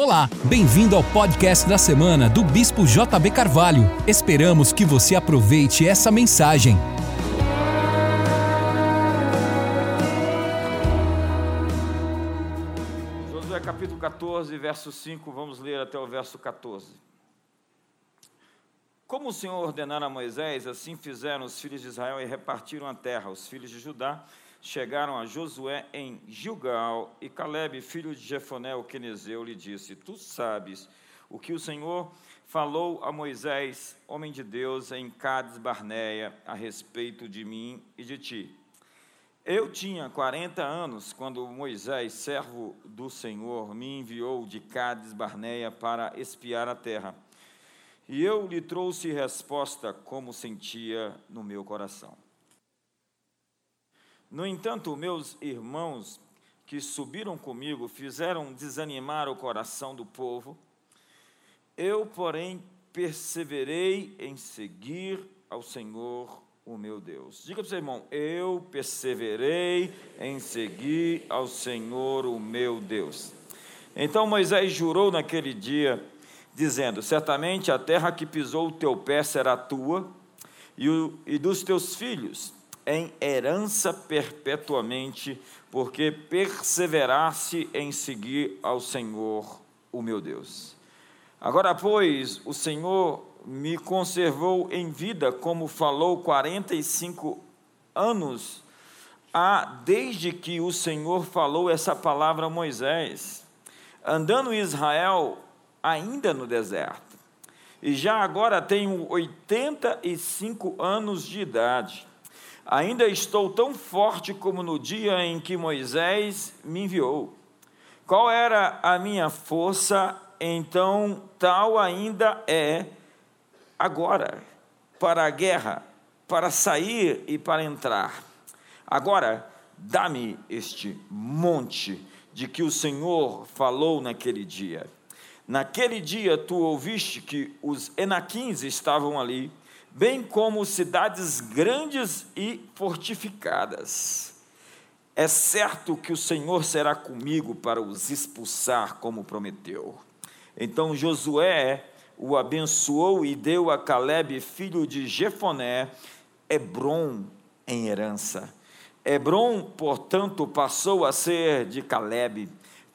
Olá, bem-vindo ao podcast da semana do Bispo JB Carvalho. Esperamos que você aproveite essa mensagem. Josué capítulo 14, verso 5, vamos ler até o verso 14. Como o Senhor ordenara a Moisés, assim fizeram os filhos de Israel e repartiram a terra. Os filhos de Judá chegaram a Josué em Gilgal, e Caleb, filho de Jefoné, o quenezeu, lhe disse: Tu sabes o que o Senhor falou a Moisés, homem de Deus, em Cades Barneia, a respeito de mim e de ti. Eu tinha 40 anos quando Moisés, servo do Senhor, me enviou de Cades Barneia para espiar a terra. E eu lhe trouxe resposta como sentia no meu coração. No entanto, meus irmãos que subiram comigo fizeram desanimar o coração do povo. Eu, porém, perseverei em seguir ao Senhor, o meu Deus. Diga para o seu irmão: Eu perseverei em seguir ao Senhor, o meu Deus. Então Moisés jurou naquele dia, dizendo: Certamente a terra que pisou o teu pé será tua e, o, e dos teus filhos em herança perpetuamente, porque perseverasse em seguir ao Senhor, o meu Deus. Agora, pois, o Senhor me conservou em vida, como falou 45 anos há desde que o Senhor falou essa palavra a Moisés, andando Israel ainda no deserto. E já agora tenho 85 anos de idade. Ainda estou tão forte como no dia em que Moisés me enviou. Qual era a minha força, então tal ainda é agora, para a guerra, para sair e para entrar. Agora, dá-me este monte de que o Senhor falou naquele dia. Naquele dia tu ouviste que os enaquins estavam ali bem como cidades grandes e fortificadas. É certo que o Senhor será comigo para os expulsar, como prometeu. Então Josué o abençoou e deu a Caleb, filho de Jefoné, Hebron em herança. Hebron, portanto, passou a ser de Caleb,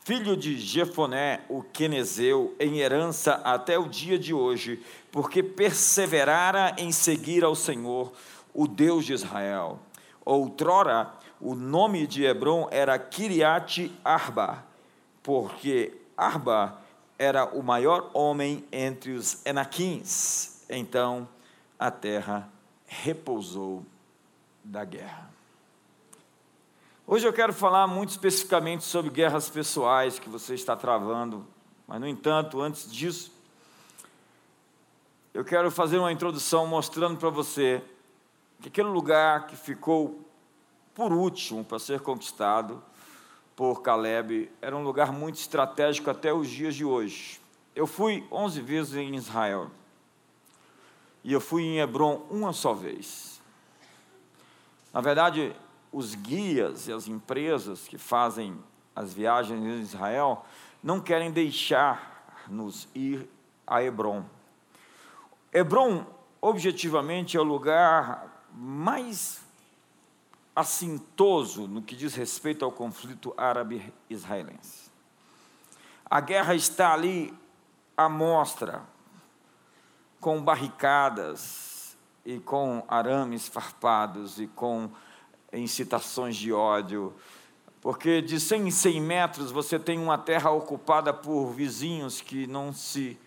filho de Jefoné, o quenezeu, em herança até o dia de hoje, porque perseverara em seguir ao Senhor, o Deus de Israel. Outrora, o nome de Hebron era Kiriat Arba, porque Arba era o maior homem entre os Enaquins. Então, a terra repousou da guerra. Hoje eu quero falar muito especificamente sobre guerras pessoais que você está travando, mas, no entanto, antes disso, eu quero fazer uma introdução mostrando para você que aquele lugar que ficou por último para ser conquistado por Caleb era um lugar muito estratégico até os dias de hoje. Eu fui 11 vezes em Israel e eu fui em Hebron uma só vez. Na verdade, os guias e as empresas que fazem as viagens em Israel não querem deixar-nos ir a Hebron. Hebron, objetivamente, é o lugar mais assintoso no que diz respeito ao conflito árabe-israelense. A guerra está ali à mostra, com barricadas e com arames farpados e com incitações de ódio, porque de 100 em 100 metros você tem uma terra ocupada por vizinhos que não se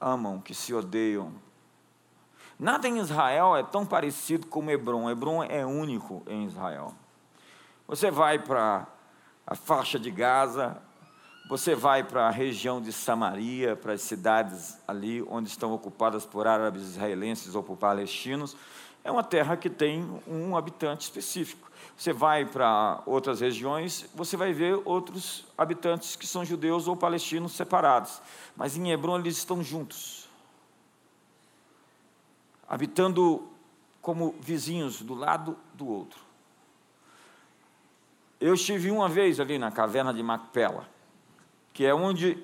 amam, que se odeiam, Nada em Israel é tão parecido como Hebron. Hebron é único em Israel. Você vai para a faixa de Gaza, você vai para a região de Samaria, para as cidades ali onde estão ocupadas por árabes israelenses ou por palestinos, é uma terra que tem um habitante específico. Você vai para outras regiões, você vai ver outros habitantes que são judeus ou palestinos separados. Mas em Hebron eles estão juntos habitando como vizinhos do lado do outro. Eu estive uma vez ali na caverna de Macpela, que é onde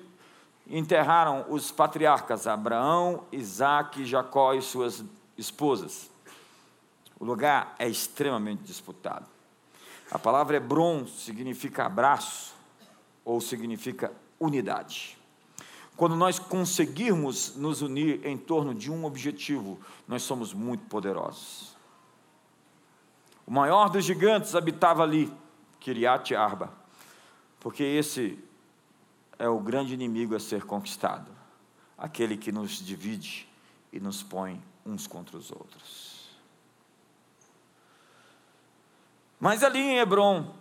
enterraram os patriarcas Abraão, Isaac, Jacó e suas esposas. O lugar é extremamente disputado. A palavra Hebron significa abraço ou significa unidade. Quando nós conseguirmos nos unir em torno de um objetivo, nós somos muito poderosos. O maior dos gigantes habitava ali, Kiriat Arba, porque esse é o grande inimigo a ser conquistado, aquele que nos divide e nos põe uns contra os outros. Mas ali em Hebron,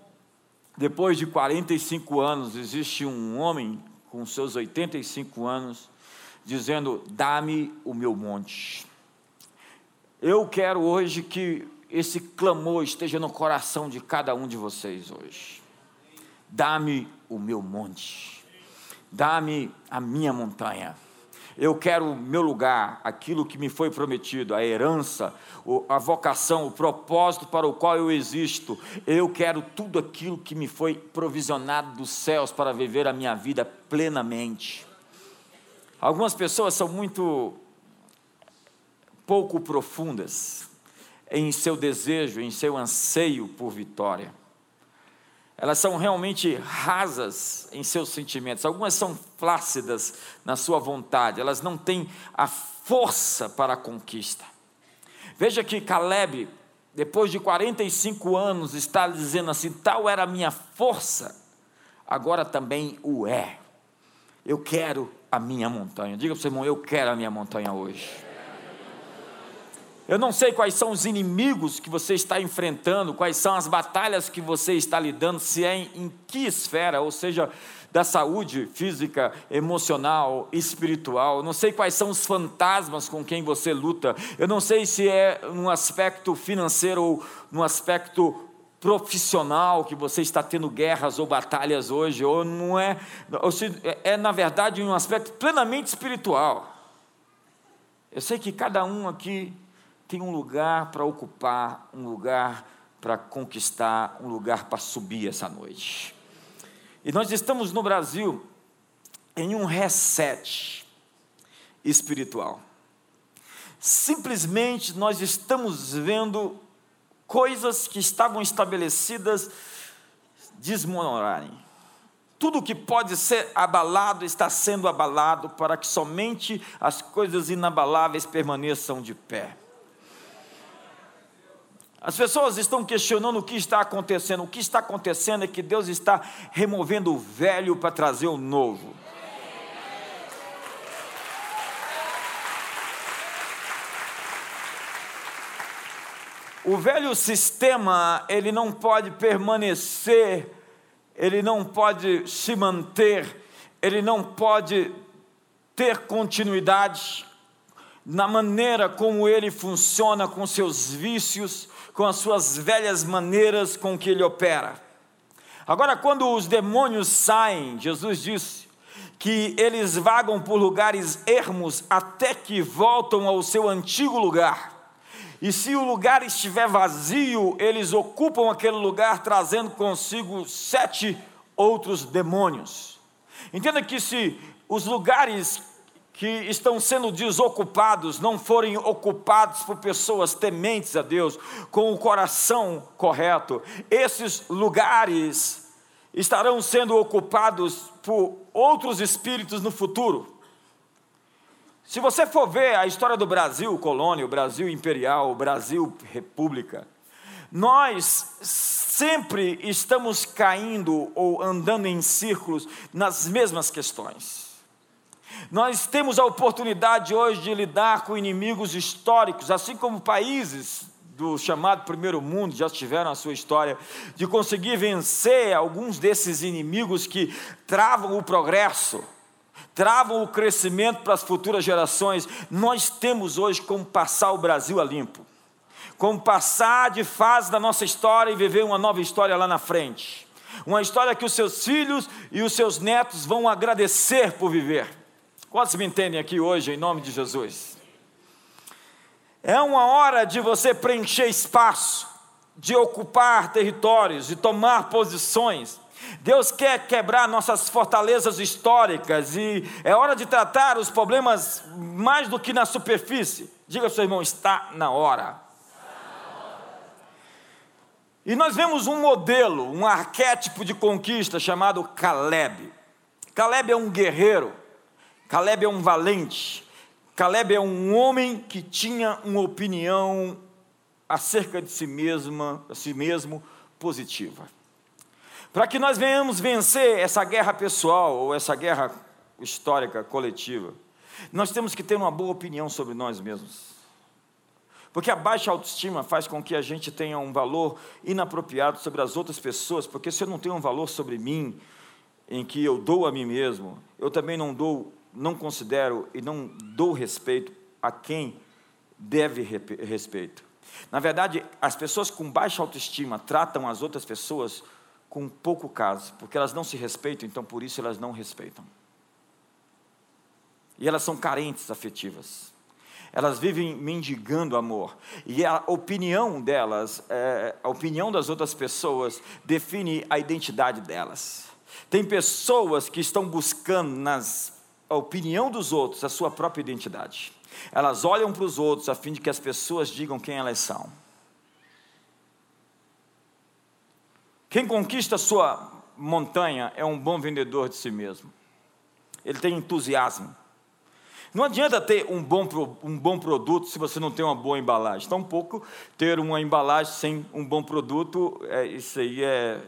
depois de 45 anos, existe um homem com seus 85 anos, dizendo: Dá-me o meu monte. Eu quero hoje que esse clamor esteja no coração de cada um de vocês hoje. Dá-me o meu monte dá-me a minha montanha. Eu quero o meu lugar, aquilo que me foi prometido, a herança, a vocação, o propósito para o qual eu existo. Eu quero tudo aquilo que me foi provisionado dos céus para viver a minha vida plenamente. Algumas pessoas são muito pouco profundas em seu desejo, em seu anseio por vitória elas são realmente rasas em seus sentimentos, algumas são flácidas na sua vontade, elas não têm a força para a conquista. Veja que Caleb, depois de 45 anos, está dizendo assim: tal era a minha força, agora também o é. Eu quero a minha montanha. Diga para o seu irmão: eu quero a minha montanha hoje. Eu não sei quais são os inimigos que você está enfrentando, quais são as batalhas que você está lidando, se é em, em que esfera, ou seja, da saúde física, emocional, espiritual. Eu não sei quais são os fantasmas com quem você luta. Eu não sei se é no aspecto financeiro ou no aspecto profissional que você está tendo guerras ou batalhas hoje, ou não é, ou se, é, é na verdade um aspecto plenamente espiritual. Eu sei que cada um aqui tem um lugar para ocupar, um lugar para conquistar, um lugar para subir essa noite. E nós estamos no Brasil em um reset espiritual. Simplesmente nós estamos vendo coisas que estavam estabelecidas desmoronarem. Tudo que pode ser abalado está sendo abalado para que somente as coisas inabaláveis permaneçam de pé. As pessoas estão questionando o que está acontecendo. O que está acontecendo é que Deus está removendo o velho para trazer o novo. O velho sistema, ele não pode permanecer, ele não pode se manter, ele não pode ter continuidade na maneira como ele funciona com seus vícios, com as suas velhas maneiras com que ele opera. Agora, quando os demônios saem, Jesus disse que eles vagam por lugares ermos até que voltam ao seu antigo lugar. E se o lugar estiver vazio, eles ocupam aquele lugar trazendo consigo sete outros demônios. Entenda que se os lugares que estão sendo desocupados não forem ocupados por pessoas tementes a Deus, com o coração correto, esses lugares estarão sendo ocupados por outros espíritos no futuro. Se você for ver a história do Brasil colônia, o Brasil imperial, o Brasil república, nós sempre estamos caindo ou andando em círculos nas mesmas questões. Nós temos a oportunidade hoje de lidar com inimigos históricos, assim como países do chamado primeiro mundo já tiveram a sua história, de conseguir vencer alguns desses inimigos que travam o progresso, travam o crescimento para as futuras gerações. Nós temos hoje como passar o Brasil a limpo, como passar de fase da nossa história e viver uma nova história lá na frente. Uma história que os seus filhos e os seus netos vão agradecer por viver. Quantos me entendem aqui hoje, em nome de Jesus? É uma hora de você preencher espaço, de ocupar territórios, de tomar posições. Deus quer quebrar nossas fortalezas históricas e é hora de tratar os problemas mais do que na superfície. Diga ao seu irmão, está na hora. E nós vemos um modelo, um arquétipo de conquista chamado Caleb. Caleb é um guerreiro, Caleb é um valente, Caleb é um homem que tinha uma opinião acerca de si mesma, a si mesmo positiva. Para que nós venhamos vencer essa guerra pessoal ou essa guerra histórica coletiva, nós temos que ter uma boa opinião sobre nós mesmos. Porque a baixa autoestima faz com que a gente tenha um valor inapropriado sobre as outras pessoas, porque se eu não tenho um valor sobre mim, em que eu dou a mim mesmo, eu também não dou, não considero e não dou respeito a quem deve respeito. Na verdade, as pessoas com baixa autoestima tratam as outras pessoas com pouco caso, porque elas não se respeitam, então por isso elas não respeitam. E elas são carentes afetivas. Elas vivem mendigando amor. E a opinião delas, é, a opinião das outras pessoas, define a identidade delas. Tem pessoas que estão buscando nas a opinião dos outros a sua própria identidade. Elas olham para os outros a fim de que as pessoas digam quem elas são. Quem conquista a sua montanha é um bom vendedor de si mesmo. Ele tem entusiasmo. Não adianta ter um bom, um bom produto se você não tem uma boa embalagem. Tão pouco ter uma embalagem sem um bom produto, é, isso aí é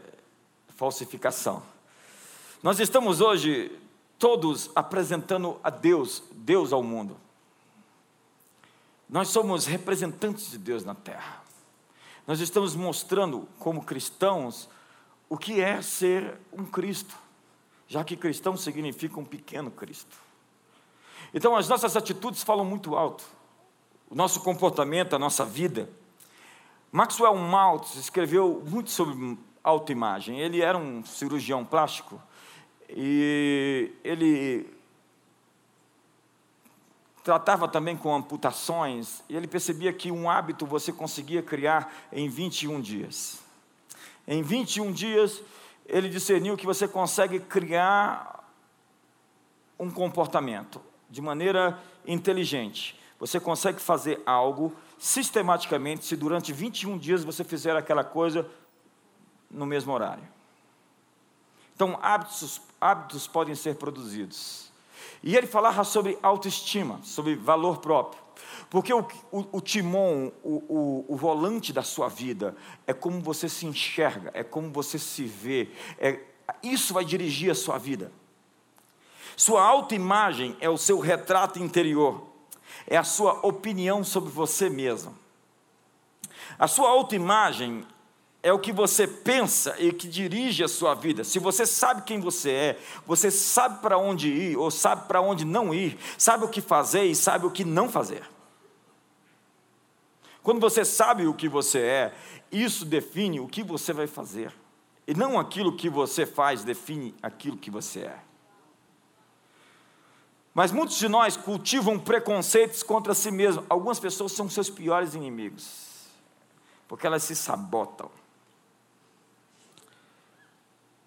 falsificação. Nós estamos hoje todos apresentando a Deus, Deus ao mundo. Nós somos representantes de Deus na terra. Nós estamos mostrando, como cristãos, o que é ser um Cristo, já que cristão significa um pequeno Cristo. Então, as nossas atitudes falam muito alto, o nosso comportamento, a nossa vida. Maxwell Maltz escreveu muito sobre autoimagem. Ele era um cirurgião plástico e ele tratava também com amputações, e ele percebia que um hábito você conseguia criar em 21 dias. Em 21 dias, ele discerniu que você consegue criar um comportamento de maneira inteligente. Você consegue fazer algo sistematicamente se durante 21 dias você fizer aquela coisa no mesmo horário. Então, hábitos, hábitos podem ser produzidos. E ele falava sobre autoestima, sobre valor próprio. Porque o, o, o timão, o, o, volante da sua vida, é como você se enxerga, é como você se vê. É, isso vai dirigir a sua vida. Sua autoimagem é o seu retrato interior, é a sua opinião sobre você mesmo. A sua autoimagem é o que você pensa e que dirige a sua vida. Se você sabe quem você é, você sabe para onde ir ou sabe para onde não ir, sabe o que fazer e sabe o que não fazer. Quando você sabe o que você é, isso define o que você vai fazer. E não aquilo que você faz define aquilo que você é. Mas muitos de nós cultivam preconceitos contra si mesmos. Algumas pessoas são seus piores inimigos, porque elas se sabotam.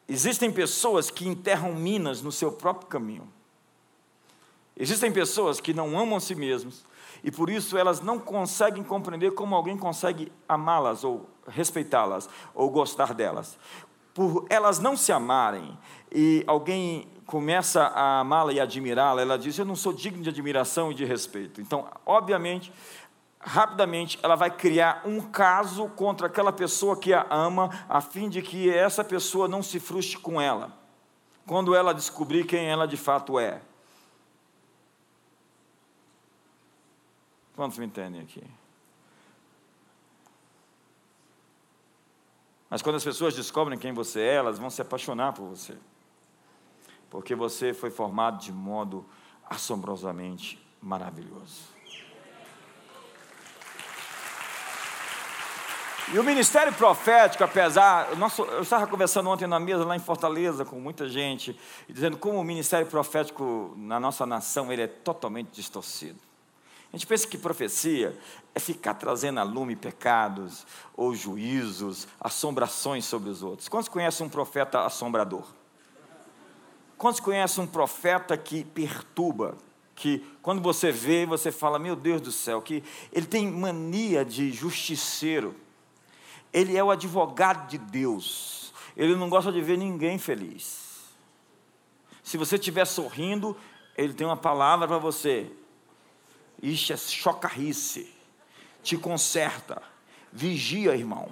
Existem pessoas que enterram minas no seu próprio caminho. Existem pessoas que não amam a si mesmos e por isso elas não conseguem compreender como alguém consegue amá-las ou respeitá-las ou gostar delas. Por elas não se amarem e alguém começa a amá-la e admirá-la, ela diz: Eu não sou digno de admiração e de respeito. Então, obviamente, rapidamente ela vai criar um caso contra aquela pessoa que a ama, a fim de que essa pessoa não se frustre com ela, quando ela descobrir quem ela de fato é. Quantos me entendem aqui? Mas quando as pessoas descobrem quem você é, elas vão se apaixonar por você. Porque você foi formado de modo assombrosamente maravilhoso. E o ministério profético, apesar. Nosso, eu estava conversando ontem na mesa lá em Fortaleza com muita gente, dizendo como o ministério profético na nossa nação ele é totalmente distorcido. A gente pensa que profecia é ficar trazendo a lume pecados, ou juízos, assombrações sobre os outros. Quantos conhecem um profeta assombrador? Quantos conhecem um profeta que perturba, que quando você vê, você fala, meu Deus do céu, que ele tem mania de justiceiro, ele é o advogado de Deus, ele não gosta de ver ninguém feliz. Se você estiver sorrindo, ele tem uma palavra para você, Ixi, é chocarrice. Te conserta. Vigia, irmão.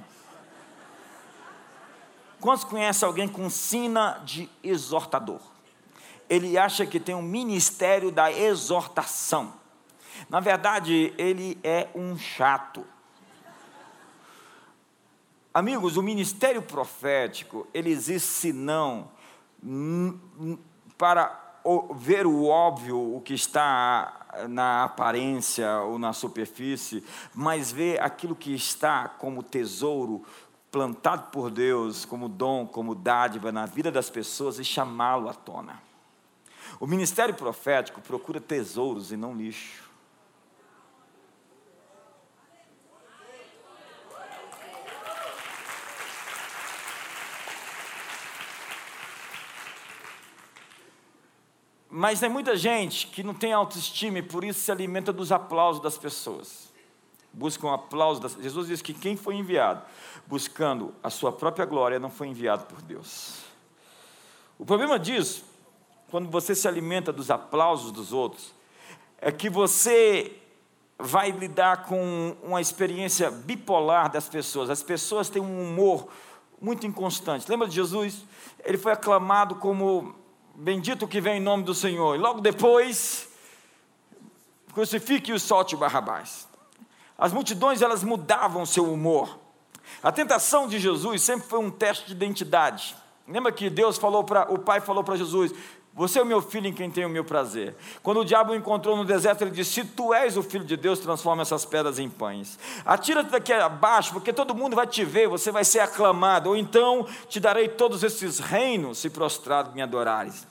Quantos conhecem alguém com sina de exortador? Ele acha que tem um ministério da exortação. Na verdade, ele é um chato. Amigos, o ministério profético, ele existe não para ver o óbvio, o que está na aparência ou na superfície, mas ver aquilo que está como tesouro plantado por Deus, como dom, como dádiva na vida das pessoas e chamá-lo à tona. O ministério profético procura tesouros e não lixo. Mas tem muita gente que não tem autoestima e por isso se alimenta dos aplausos das pessoas. Buscam aplausos. Das... Jesus diz que quem foi enviado buscando a sua própria glória não foi enviado por Deus. O problema disso, quando você se alimenta dos aplausos dos outros, é que você vai lidar com uma experiência bipolar das pessoas. As pessoas têm um humor muito inconstante. Lembra de Jesus? Ele foi aclamado como bendito que vem em nome do Senhor. E logo depois, crucifique e solte Barrabás. As multidões, elas mudavam seu humor. A tentação de Jesus sempre foi um teste de identidade. Lembra que Deus falou para, o Pai falou para Jesus: você é o meu filho em quem tenho o meu prazer. Quando o diabo o encontrou no deserto, ele disse: Se tu és o filho de Deus, transforma essas pedras em pães. Atira-te daqui abaixo, porque todo mundo vai te ver, você vai ser aclamado. Ou então te darei todos esses reinos, se prostrado me adorares.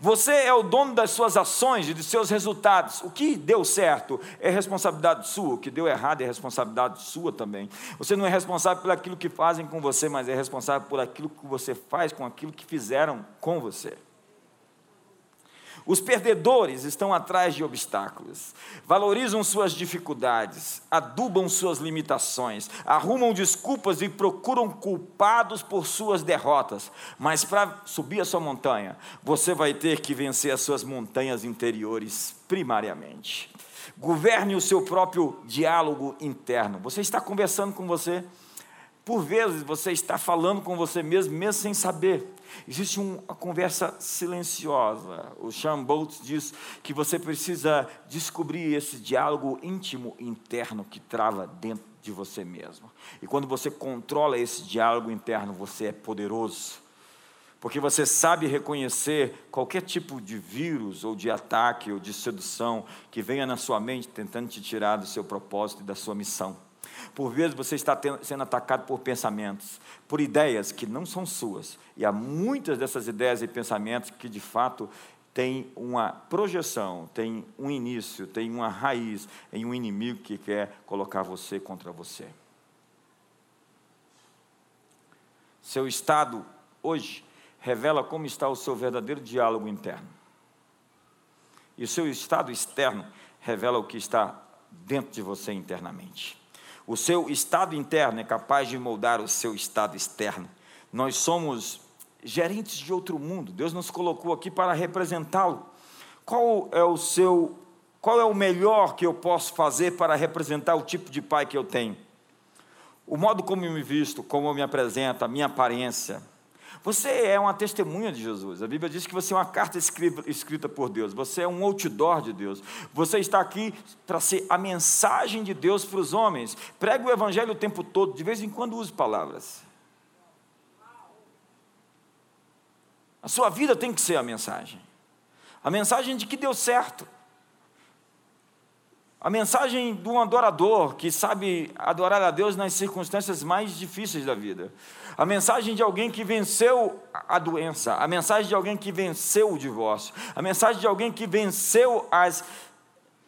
Você é o dono das suas ações e dos seus resultados. O que deu certo é responsabilidade sua, o que deu errado é responsabilidade sua também. Você não é responsável por aquilo que fazem com você, mas é responsável por aquilo que você faz com aquilo que fizeram com você. Os perdedores estão atrás de obstáculos, valorizam suas dificuldades, adubam suas limitações, arrumam desculpas e procuram culpados por suas derrotas. Mas para subir a sua montanha, você vai ter que vencer as suas montanhas interiores, primariamente. Governe o seu próprio diálogo interno. Você está conversando com você, por vezes você está falando com você mesmo, mesmo sem saber. Existe uma conversa silenciosa. O Sean Boltz diz que você precisa descobrir esse diálogo íntimo interno que trava dentro de você mesmo. E quando você controla esse diálogo interno, você é poderoso. Porque você sabe reconhecer qualquer tipo de vírus ou de ataque ou de sedução que venha na sua mente tentando te tirar do seu propósito e da sua missão. Por vezes você está sendo atacado por pensamentos, por ideias que não são suas. E há muitas dessas ideias e pensamentos que de fato têm uma projeção, têm um início, têm uma raiz em um inimigo que quer colocar você contra você. Seu estado hoje revela como está o seu verdadeiro diálogo interno. E o seu estado externo revela o que está dentro de você internamente. O seu estado interno é capaz de moldar o seu estado externo. Nós somos gerentes de outro mundo. Deus nos colocou aqui para representá-lo. Qual é o seu qual é o melhor que eu posso fazer para representar o tipo de pai que eu tenho? O modo como eu me visto, como eu me apresento, a minha aparência, você é uma testemunha de Jesus. A Bíblia diz que você é uma carta escrita por Deus. Você é um outdoor de Deus. Você está aqui para ser a mensagem de Deus para os homens. Pregue o Evangelho o tempo todo. De vez em quando use palavras. A sua vida tem que ser a mensagem. A mensagem de que deu certo. A mensagem de um adorador que sabe adorar a Deus nas circunstâncias mais difíceis da vida. A mensagem de alguém que venceu a doença. A mensagem de alguém que venceu o divórcio. A mensagem de alguém que venceu as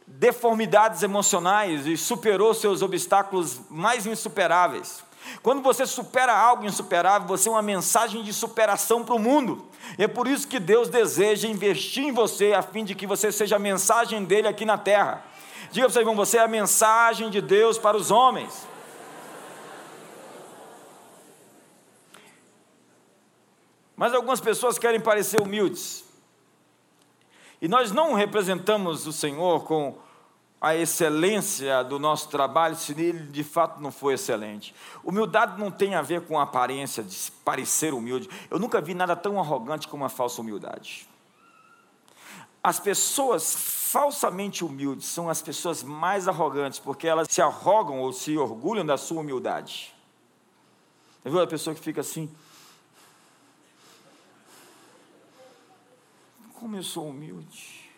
deformidades emocionais e superou seus obstáculos mais insuperáveis. Quando você supera algo insuperável, você é uma mensagem de superação para o mundo. E é por isso que Deus deseja investir em você, a fim de que você seja a mensagem dele aqui na terra. Diga para você, irmão, você é a mensagem de Deus para os homens. Mas algumas pessoas querem parecer humildes. E nós não representamos o Senhor com a excelência do nosso trabalho se ele de fato não for excelente. Humildade não tem a ver com a aparência de parecer humilde. Eu nunca vi nada tão arrogante como a falsa humildade. As pessoas falsamente humildes são as pessoas mais arrogantes, porque elas se arrogam ou se orgulham da sua humildade. Você viu a pessoa que fica assim? Como eu sou humilde.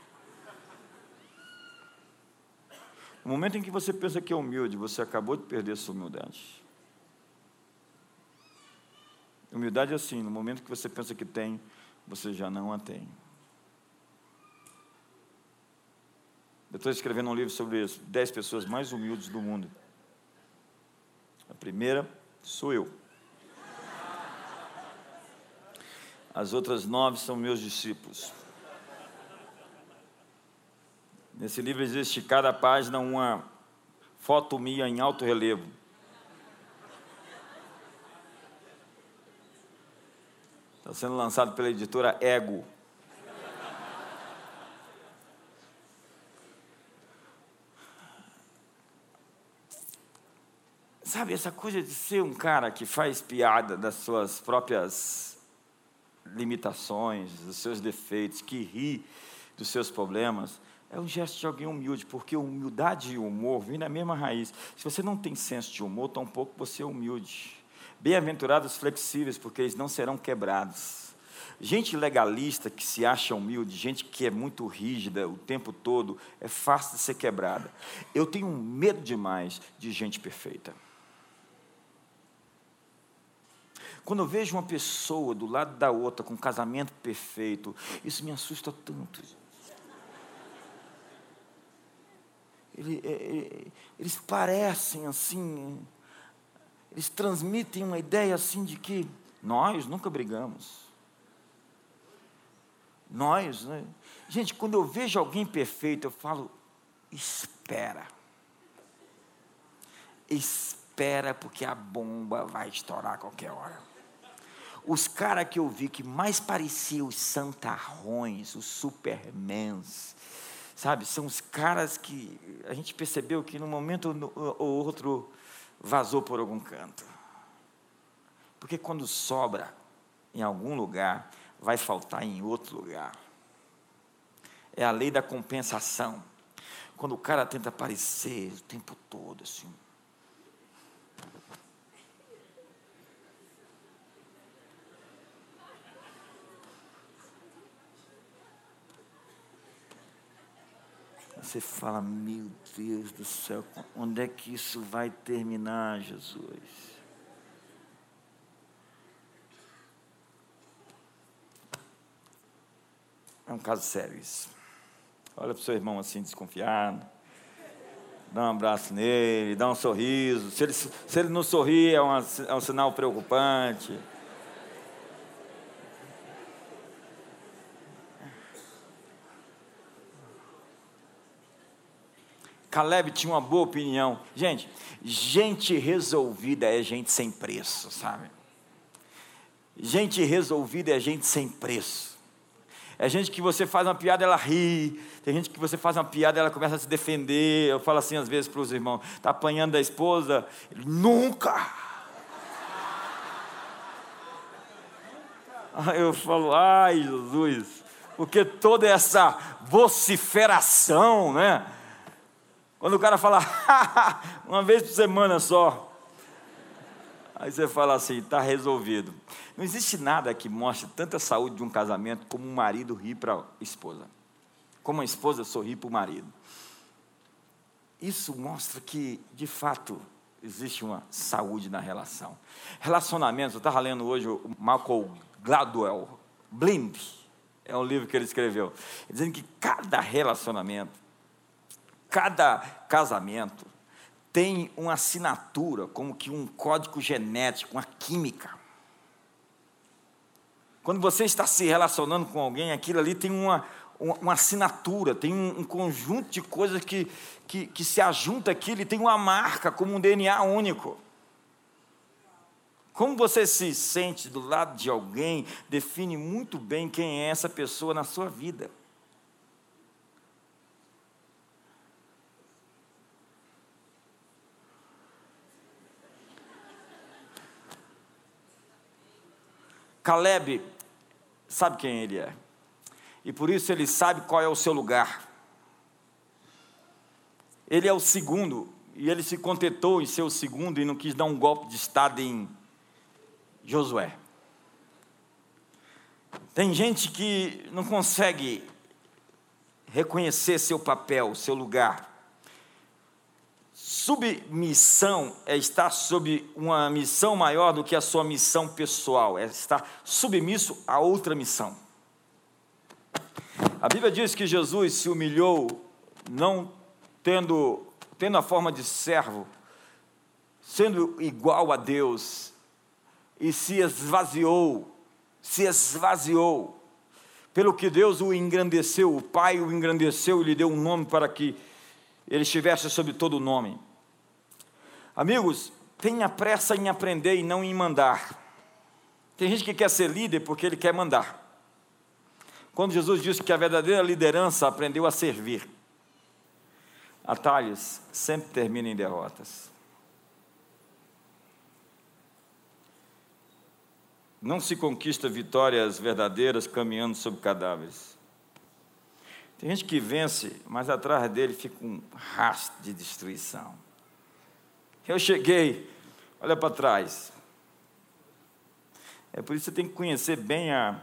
No momento em que você pensa que é humilde, você acabou de perder sua humildade. Humildade é assim, no momento que você pensa que tem, você já não a tem. Eu estou escrevendo um livro sobre isso, dez pessoas mais humildes do mundo. A primeira sou eu. As outras nove são meus discípulos. Nesse livro existe cada página uma foto minha em alto relevo. Está sendo lançado pela editora Ego. Sabe, essa coisa de ser um cara que faz piada das suas próprias limitações, dos seus defeitos, que ri dos seus problemas é um gesto de alguém humilde, porque humildade e humor vêm na mesma raiz. Se você não tem senso de humor, tampouco você é humilde. Bem-aventurados flexíveis, porque eles não serão quebrados. Gente legalista que se acha humilde, gente que é muito rígida o tempo todo, é fácil de ser quebrada. Eu tenho medo demais de gente perfeita. Quando eu vejo uma pessoa do lado da outra com um casamento perfeito, isso me assusta tanto. é, ele, eles parecem assim, eles transmitem uma ideia assim de que nós nunca brigamos. Nós, né? Gente, quando eu vejo alguém perfeito, eu falo, espera. Espera, porque a bomba vai estourar a qualquer hora. Os caras que eu vi que mais pareciam os santarrões, os supermans, Sabe, são os caras que a gente percebeu que no momento ou outro vazou por algum canto. Porque quando sobra em algum lugar, vai faltar em outro lugar. É a lei da compensação. Quando o cara tenta aparecer o tempo todo assim, Você fala, meu Deus do céu, onde é que isso vai terminar, Jesus? É um caso sério isso. Olha para o seu irmão assim, desconfiado. Dá um abraço nele, dá um sorriso. Se ele, se ele não sorrir, é, uma, é um sinal preocupante. Caleb tinha uma boa opinião. Gente, gente resolvida é gente sem preço, sabe? Gente resolvida é gente sem preço. É gente que você faz uma piada, ela ri. Tem gente que você faz uma piada, ela começa a se defender. Eu falo assim às vezes para os irmãos: está apanhando da esposa? Ele, nunca! Aí eu falo: ai, Jesus, porque toda essa vociferação, né? Quando o cara fala, uma vez por semana só. Aí você fala assim, está resolvido. Não existe nada que mostre tanta saúde de um casamento como um marido rir para a esposa. Como a esposa sorrir para o marido. Isso mostra que, de fato, existe uma saúde na relação. Relacionamentos, eu estava lendo hoje o Malcolm Gladwell, Blind, é um livro que ele escreveu, dizendo que cada relacionamento Cada casamento tem uma assinatura, como que um código genético, uma química. Quando você está se relacionando com alguém, aquilo ali tem uma, uma, assinatura, tem um, um, conjunto de coisas que, que, que se ajunta aquilo e tem uma marca, como um DNA único. Como você se sente do lado de alguém define muito bem quem é essa pessoa na sua vida. Caleb sabe quem ele é. E por isso ele sabe qual é o seu lugar. Ele é o segundo, e ele se contentou em ser o segundo e não quis dar um golpe de Estado em Josué. Tem gente que não consegue reconhecer seu papel, seu lugar. Submissão é estar sob uma missão maior do que a sua missão pessoal, é estar submisso a outra missão. A Bíblia diz que Jesus se humilhou, não tendo, tendo a forma de servo, sendo igual a Deus, e se esvaziou, se esvaziou, pelo que Deus o engrandeceu, o Pai o engrandeceu e lhe deu um nome para que ele estivesse sobre todo o nome. Amigos, tenha pressa em aprender e não em mandar. Tem gente que quer ser líder porque ele quer mandar. Quando Jesus disse que a verdadeira liderança aprendeu a servir, atalhos sempre terminam em derrotas. Não se conquista vitórias verdadeiras caminhando sobre cadáveres. Tem gente que vence, mas atrás dele fica um rastro de destruição. Eu cheguei, olha para trás. É por isso que você tem que conhecer bem a,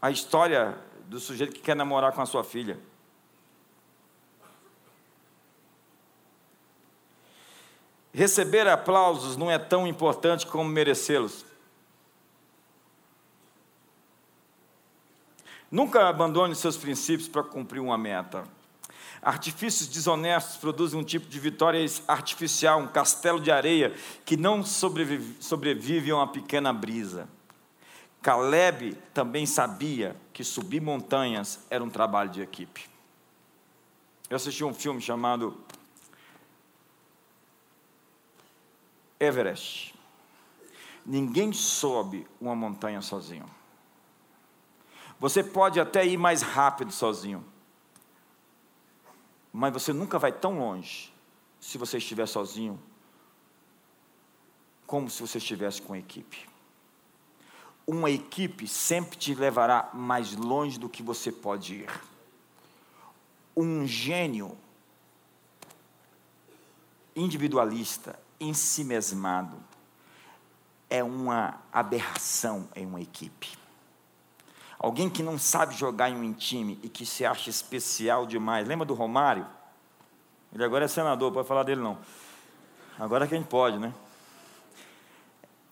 a história do sujeito que quer namorar com a sua filha. Receber aplausos não é tão importante como merecê-los. Nunca abandone seus princípios para cumprir uma meta. Artifícios desonestos produzem um tipo de vitória artificial, um castelo de areia que não sobrevive, sobrevive a uma pequena brisa. Caleb também sabia que subir montanhas era um trabalho de equipe. Eu assisti um filme chamado Everest. Ninguém sobe uma montanha sozinho. Você pode até ir mais rápido sozinho, mas você nunca vai tão longe se você estiver sozinho, como se você estivesse com equipe. Uma equipe sempre te levará mais longe do que você pode ir. Um gênio individualista, em si mesmado, é uma aberração em uma equipe. Alguém que não sabe jogar em um time e que se acha especial demais. Lembra do Romário? Ele agora é senador, pode falar dele não. Agora quem pode, né?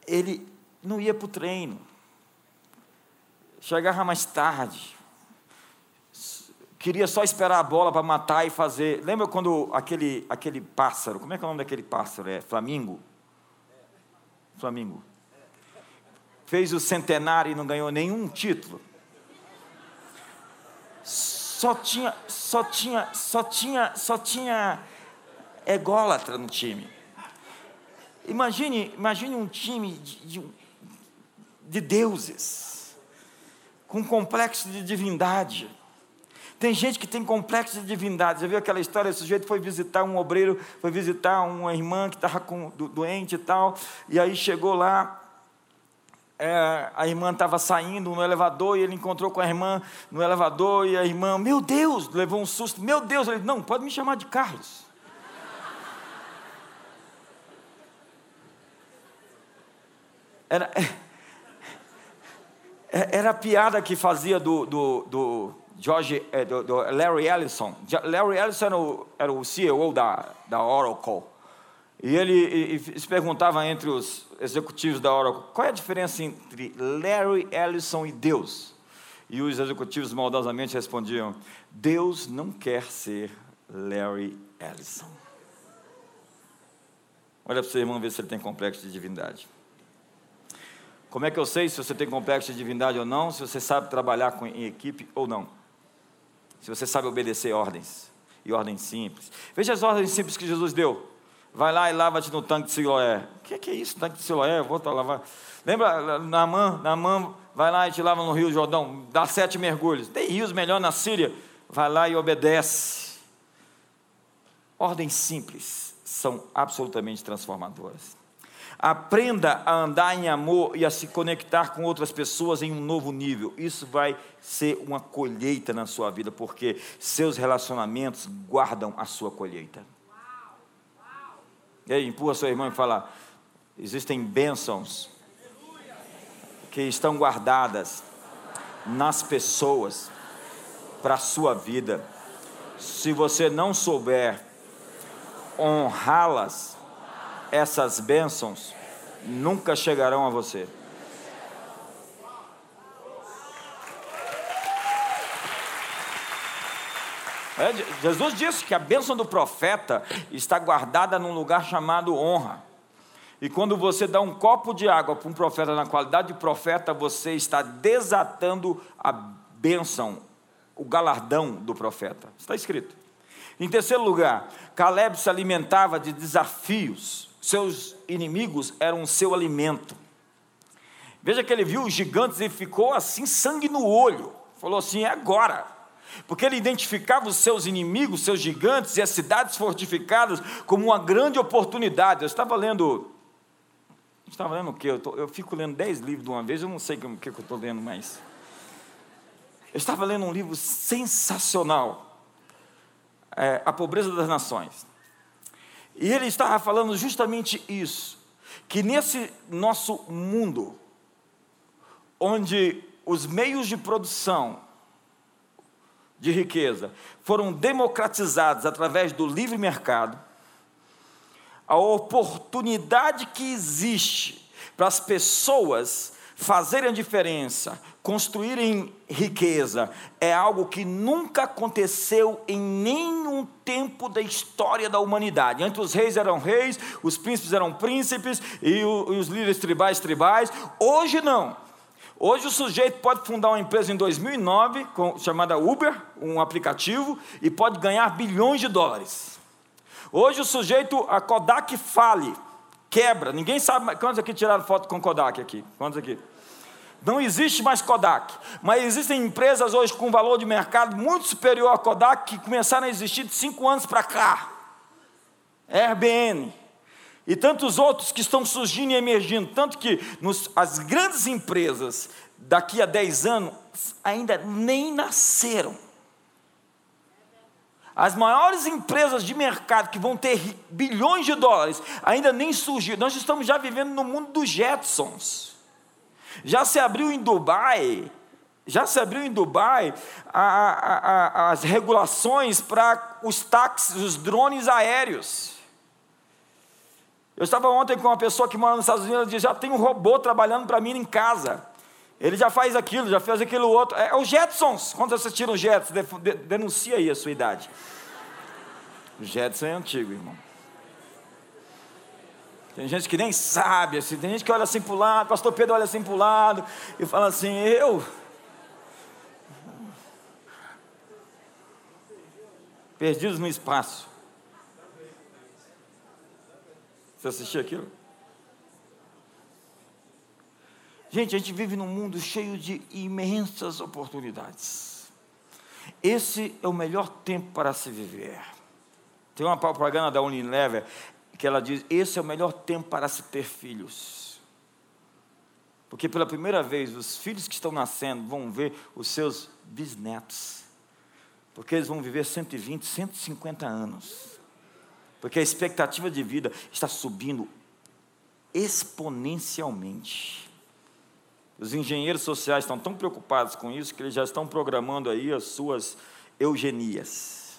Ele não ia para o treino. Chegava mais tarde. Queria só esperar a bola para matar e fazer. Lembra quando aquele, aquele pássaro, como é que é o nome daquele pássaro? É Flamingo? Flamingo. Fez o centenário e não ganhou nenhum título só tinha, só tinha, só tinha, só tinha ególatra no time. Imagine, imagine um time de, de, de deuses, com complexo de divindade. Tem gente que tem complexo de divindade. Você viu aquela história? O sujeito foi visitar um obreiro, foi visitar uma irmã que estava doente e tal, e aí chegou lá, é, a irmã estava saindo no elevador e ele encontrou com a irmã no elevador e a irmã, meu Deus, levou um susto, meu Deus, ele, não, pode me chamar de Carlos. Era, é, era a piada que fazia do, do, do George, é, do, do, Larry Ellison. Larry Ellison era o, era o CEO da, da Oracle. E ele e, e se perguntava entre os executivos da Oracle, qual é a diferença entre Larry Ellison e Deus? E os executivos maldosamente respondiam: Deus não quer ser Larry Ellison. Olha para o seu irmão ver se ele tem complexo de divindade. Como é que eu sei se você tem complexo de divindade ou não? Se você sabe trabalhar com, em equipe ou não. Se você sabe obedecer ordens. E ordens simples. Veja as ordens simples que Jesus deu. Vai lá e lava-te no tanque de Siloé. O que que é isso, tanque de Siloé? Eu vou lavar. Lembra, Naamã, Naamã vai lá e te lava no Rio Jordão, dá sete mergulhos. Tem rios melhor na Síria. Vai lá e obedece. Ordens simples são absolutamente transformadoras. Aprenda a andar em amor e a se conectar com outras pessoas em um novo nível. Isso vai ser uma colheita na sua vida, porque seus relacionamentos guardam a sua colheita. E aí, empurra sua irmã e fala: existem bênçãos que estão guardadas nas pessoas para a sua vida. Se você não souber honrá-las, essas bênçãos nunca chegarão a você. É, Jesus disse que a bênção do profeta está guardada num lugar chamado honra. E quando você dá um copo de água para um profeta na qualidade de profeta, você está desatando a bênção, o galardão do profeta. Está escrito. Em terceiro lugar, Caleb se alimentava de desafios. Seus inimigos eram seu alimento. Veja que ele viu os gigantes e ficou assim, sangue no olho. Falou assim: é agora porque ele identificava os seus inimigos, seus gigantes e as cidades fortificadas como uma grande oportunidade. Eu estava lendo. Estava lendo o quê? Eu, tô, eu fico lendo dez livros de uma vez, eu não sei o que, que eu estou lendo mais. Eu estava lendo um livro sensacional, é, A Pobreza das Nações. E ele estava falando justamente isso: que nesse nosso mundo, onde os meios de produção de riqueza foram democratizados através do livre mercado, a oportunidade que existe para as pessoas fazerem a diferença, construírem riqueza, é algo que nunca aconteceu em nenhum tempo da história da humanidade. Antes os reis eram reis, os príncipes eram príncipes e os líderes tribais tribais. Hoje não. Hoje o sujeito pode fundar uma empresa em 2009, com, chamada Uber, um aplicativo, e pode ganhar bilhões de dólares. Hoje o sujeito, a Kodak fale, quebra. Ninguém sabe, quantos aqui tiraram foto com Kodak aqui? Quantos aqui? Não existe mais Kodak, mas existem empresas hoje com valor de mercado muito superior a Kodak que começaram a existir de cinco anos para cá. Airbnb, e tantos outros que estão surgindo e emergindo, tanto que nos, as grandes empresas daqui a 10 anos ainda nem nasceram. As maiores empresas de mercado que vão ter bilhões de dólares ainda nem surgiram. Nós estamos já vivendo no mundo dos Jetsons. Já se abriu em Dubai, já se abriu em Dubai a, a, a, as regulações para os táxis, os drones aéreos. Eu estava ontem com uma pessoa que mora nos Estados Unidos e disse: já tem um robô trabalhando para mim em casa. Ele já faz aquilo, já fez aquilo outro. É, é o Jetsons. Quando vocês tiram o Jetsons, denuncia aí a sua idade. O Jetson é antigo, irmão. Tem gente que nem sabe, assim, tem gente que olha assim para o lado, pastor Pedro olha assim para o lado e fala assim, eu. Perdidos no espaço. Você aquilo? Gente, a gente vive num mundo cheio de imensas oportunidades. Esse é o melhor tempo para se viver. Tem uma propaganda da Unilever que ela diz: esse é o melhor tempo para se ter filhos. Porque pela primeira vez os filhos que estão nascendo vão ver os seus bisnetos. Porque eles vão viver 120, 150 anos porque a expectativa de vida está subindo exponencialmente. Os engenheiros sociais estão tão preocupados com isso que eles já estão programando aí as suas eugenias.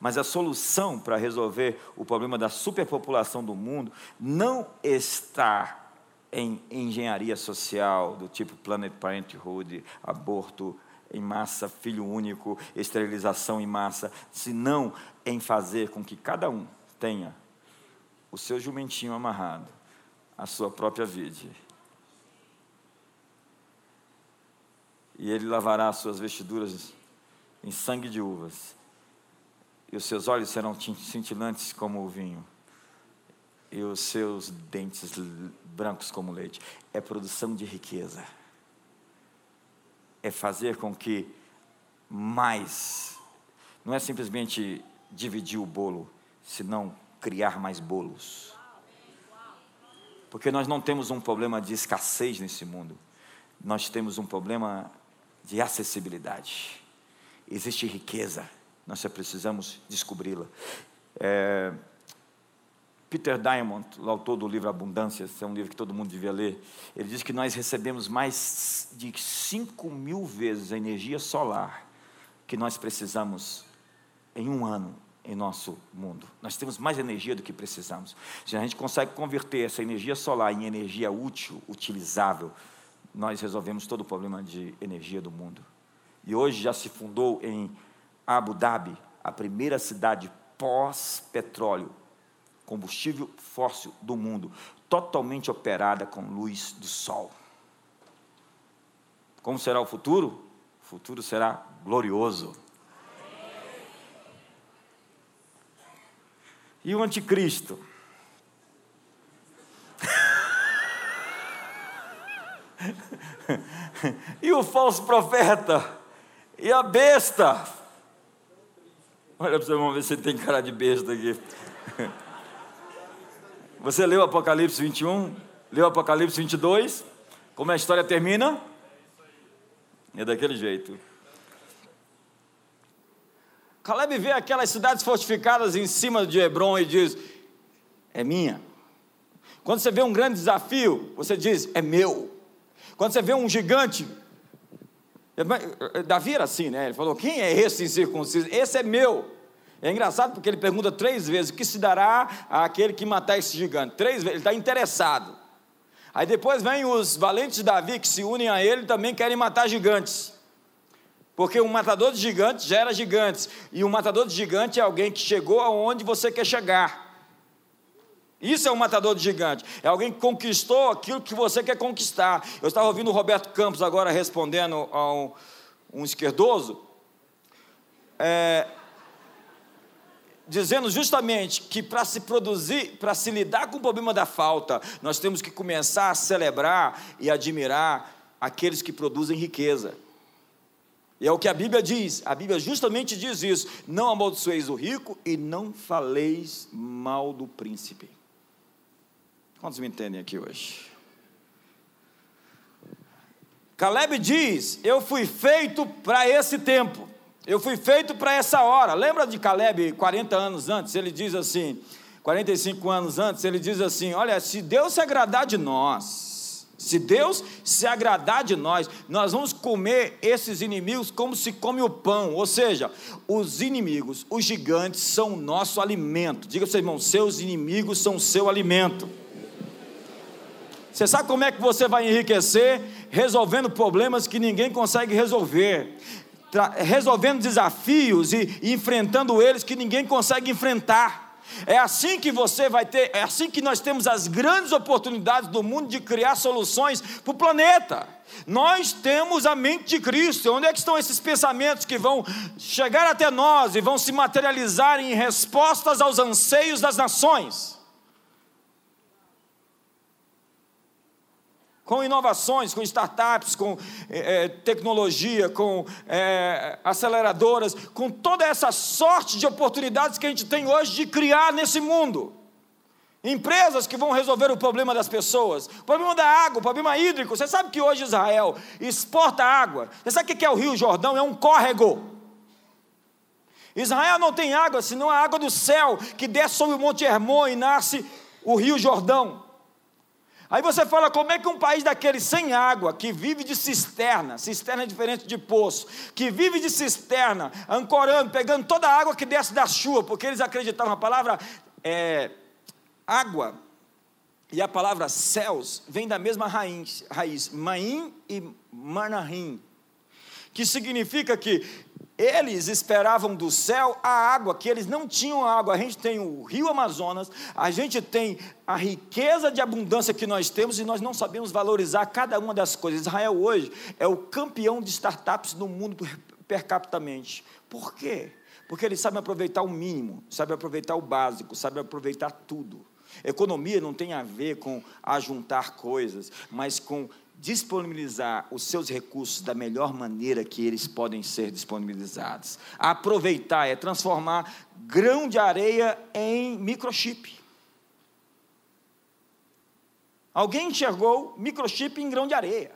Mas a solução para resolver o problema da superpopulação do mundo não está em engenharia social, do tipo Planet Parenthood, aborto em massa, filho único, esterilização em massa, senão em fazer com que cada um tenha o seu jumentinho amarrado, a sua própria vida. E ele lavará as suas vestiduras em sangue de uvas, e os seus olhos serão cintilantes como o vinho e os seus dentes brancos como leite. É produção de riqueza. É fazer com que mais, não é simplesmente dividir o bolo, senão criar mais bolos. Porque nós não temos um problema de escassez nesse mundo, nós temos um problema de acessibilidade. Existe riqueza, nós só precisamos descobri-la. É, Peter Diamond, o autor do livro Abundância, esse é um livro que todo mundo devia ler, ele diz que nós recebemos mais de 5 mil vezes a energia solar que nós precisamos em um ano em nosso mundo. Nós temos mais energia do que precisamos. Se a gente consegue converter essa energia solar em energia útil, utilizável, nós resolvemos todo o problema de energia do mundo. E hoje já se fundou em Abu Dhabi a primeira cidade pós-petróleo combustível fóssil do mundo, totalmente operada com luz do sol. Como será o futuro? O futuro será glorioso. E o anticristo? e o falso profeta? E a besta? Olha para você, vamos ver se tem cara de besta aqui. Você leu Apocalipse 21? Leu Apocalipse 22? Como a história termina? É daquele jeito. Caleb vê aquelas cidades fortificadas em cima de Hebron e diz: É minha. Quando você vê um grande desafio, você diz: É meu. Quando você vê um gigante, Davi era assim, né? Ele falou: Quem é esse incircunciso? Esse é meu. É engraçado porque ele pergunta três vezes: o que se dará àquele que matar esse gigante? Três vezes, ele está interessado. Aí depois vem os valentes de Davi que se unem a ele também querem matar gigantes. Porque um matador de gigantes gera gigantes. E um matador de gigante é alguém que chegou aonde você quer chegar. Isso é um matador de gigante. É alguém que conquistou aquilo que você quer conquistar. Eu estava ouvindo o Roberto Campos agora respondendo a um, um esquerdoso. É, dizendo justamente que para se produzir, para se lidar com o problema da falta, nós temos que começar a celebrar e admirar aqueles que produzem riqueza. E é o que a Bíblia diz, a Bíblia justamente diz isso: não amaldiçoeis o rico e não faleis mal do príncipe. Quantos me entendem aqui hoje? Caleb diz: Eu fui feito para esse tempo. Eu fui feito para essa hora. Lembra de Caleb 40 anos antes? Ele diz assim, 45 anos antes, ele diz assim: Olha, se Deus se agradar de nós, se Deus se agradar de nós, nós vamos comer esses inimigos como se come o pão. Ou seja, os inimigos, os gigantes, são o nosso alimento. Diga para seu irmão: seus inimigos são o seu alimento. Você sabe como é que você vai enriquecer? Resolvendo problemas que ninguém consegue resolver resolvendo desafios e, e enfrentando eles que ninguém consegue enfrentar. É assim que você vai ter, é assim que nós temos as grandes oportunidades do mundo de criar soluções para o planeta. Nós temos a mente de Cristo. Onde é que estão esses pensamentos que vão chegar até nós e vão se materializar em respostas aos anseios das nações? Com inovações, com startups, com é, tecnologia, com é, aceleradoras, com toda essa sorte de oportunidades que a gente tem hoje de criar nesse mundo. Empresas que vão resolver o problema das pessoas, o problema da água, o problema hídrico. Você sabe que hoje Israel exporta água. Você sabe o que é o Rio Jordão? É um córrego. Israel não tem água, senão a água do céu que desce sobre o Monte Hermon e nasce o Rio Jordão. Aí você fala, como é que um país daquele sem água, que vive de cisterna, cisterna é diferente de poço, que vive de cisterna, ancorando, pegando toda a água que desce da chuva, porque eles acreditavam, a palavra é, água E a palavra céus vem da mesma raiz, raiz Maim e Manahim, que significa que eles esperavam do céu a água, que eles não tinham água. A gente tem o rio Amazonas, a gente tem a riqueza de abundância que nós temos e nós não sabemos valorizar cada uma das coisas. Israel hoje é o campeão de startups no mundo per capitamente. Por quê? Porque eles sabem aproveitar o mínimo, sabem aproveitar o básico, sabem aproveitar tudo. Economia não tem a ver com ajuntar coisas, mas com disponibilizar os seus recursos da melhor maneira que eles podem ser disponibilizados. Aproveitar é transformar grão de areia em microchip. Alguém enxergou microchip em grão de areia.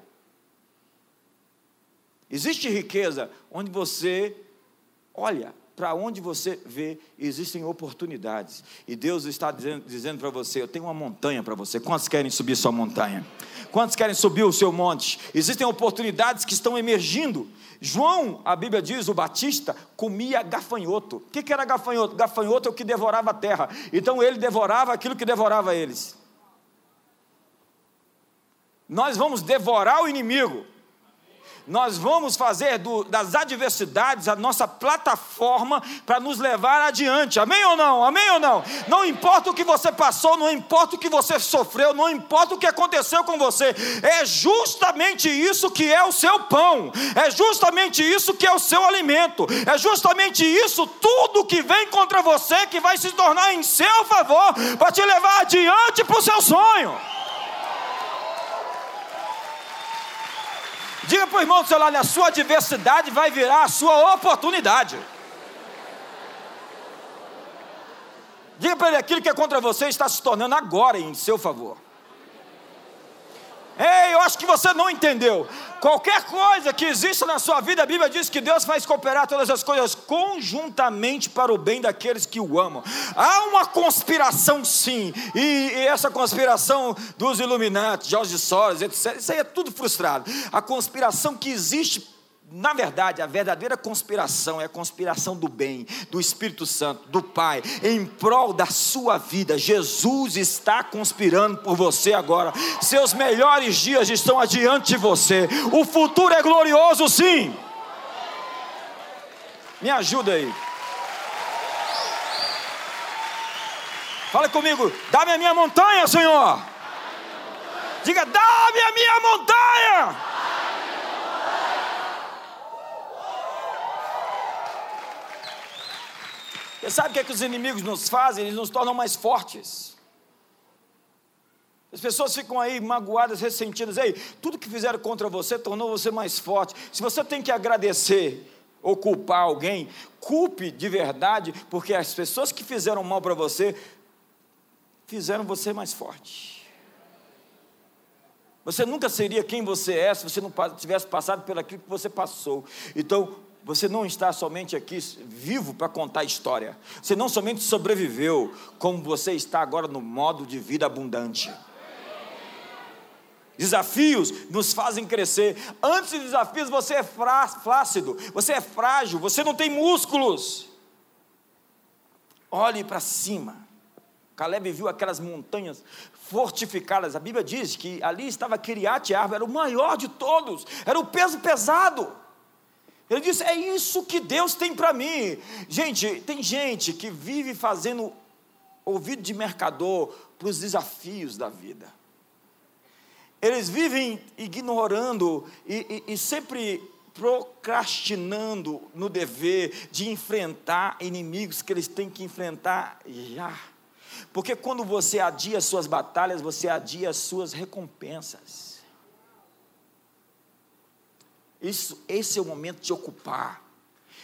Existe riqueza onde você olha, para onde você vê, existem oportunidades. E Deus está dizendo, dizendo para você: Eu tenho uma montanha para você. Quantos querem subir sua montanha? Quantos querem subir o seu monte? Existem oportunidades que estão emergindo. João, a Bíblia diz, o Batista, comia gafanhoto. O que, era gafanhoto? Gafanhoto é o que devorava a terra. Então ele devorava aquilo que devorava eles. Nós vamos devorar o inimigo nós vamos fazer do, das adversidades a nossa plataforma para nos levar adiante. Amém ou não? Amém ou não? Não importa o que você passou, não importa o que você sofreu, não importa o que aconteceu com você, é justamente isso que é o seu pão, é justamente isso que é o seu alimento, é justamente isso tudo que vem contra você que vai se tornar em seu favor para te levar adiante para o seu sonho. Diga para o irmão do seu lado: a sua adversidade vai virar a sua oportunidade. Diga para ele: aquilo que é contra você está se tornando agora em seu favor. Ei, eu acho que você não entendeu. Qualquer coisa que exista na sua vida, a Bíblia diz que Deus faz cooperar todas as coisas conjuntamente para o bem daqueles que o amam. Há uma conspiração, sim, e, e essa conspiração dos Illuminati, George Soros, etc., isso aí é tudo frustrado. A conspiração que existe na verdade, a verdadeira conspiração é a conspiração do bem, do Espírito Santo, do Pai, em prol da sua vida. Jesus está conspirando por você agora. Seus melhores dias estão adiante de você. O futuro é glorioso, sim. Me ajuda aí. Fala comigo, dá-me a minha montanha, Senhor. Diga, dá-me a minha montanha. Você sabe o que, é que os inimigos nos fazem? Eles nos tornam mais fortes. As pessoas ficam aí magoadas, ressentidas. Ei, tudo que fizeram contra você tornou você mais forte. Se você tem que agradecer ou culpar alguém, culpe de verdade, porque as pessoas que fizeram mal para você fizeram você mais forte. Você nunca seria quem você é se você não tivesse passado pelo que você passou. Então, você não está somente aqui vivo para contar história. Você não somente sobreviveu, como você está agora no modo de vida abundante. Desafios nos fazem crescer. Antes de desafios, você é flácido, você é frágil, você não tem músculos. Olhe para cima. Caleb viu aquelas montanhas fortificadas. A Bíblia diz que ali estava Kiriat Arba, era o maior de todos, era o peso pesado. Ele disse: É isso que Deus tem para mim. Gente, tem gente que vive fazendo ouvido de mercador para os desafios da vida. Eles vivem ignorando e, e, e sempre procrastinando no dever de enfrentar inimigos que eles têm que enfrentar já. Porque quando você adia suas batalhas, você adia as suas recompensas. Isso, esse é o momento de ocupar.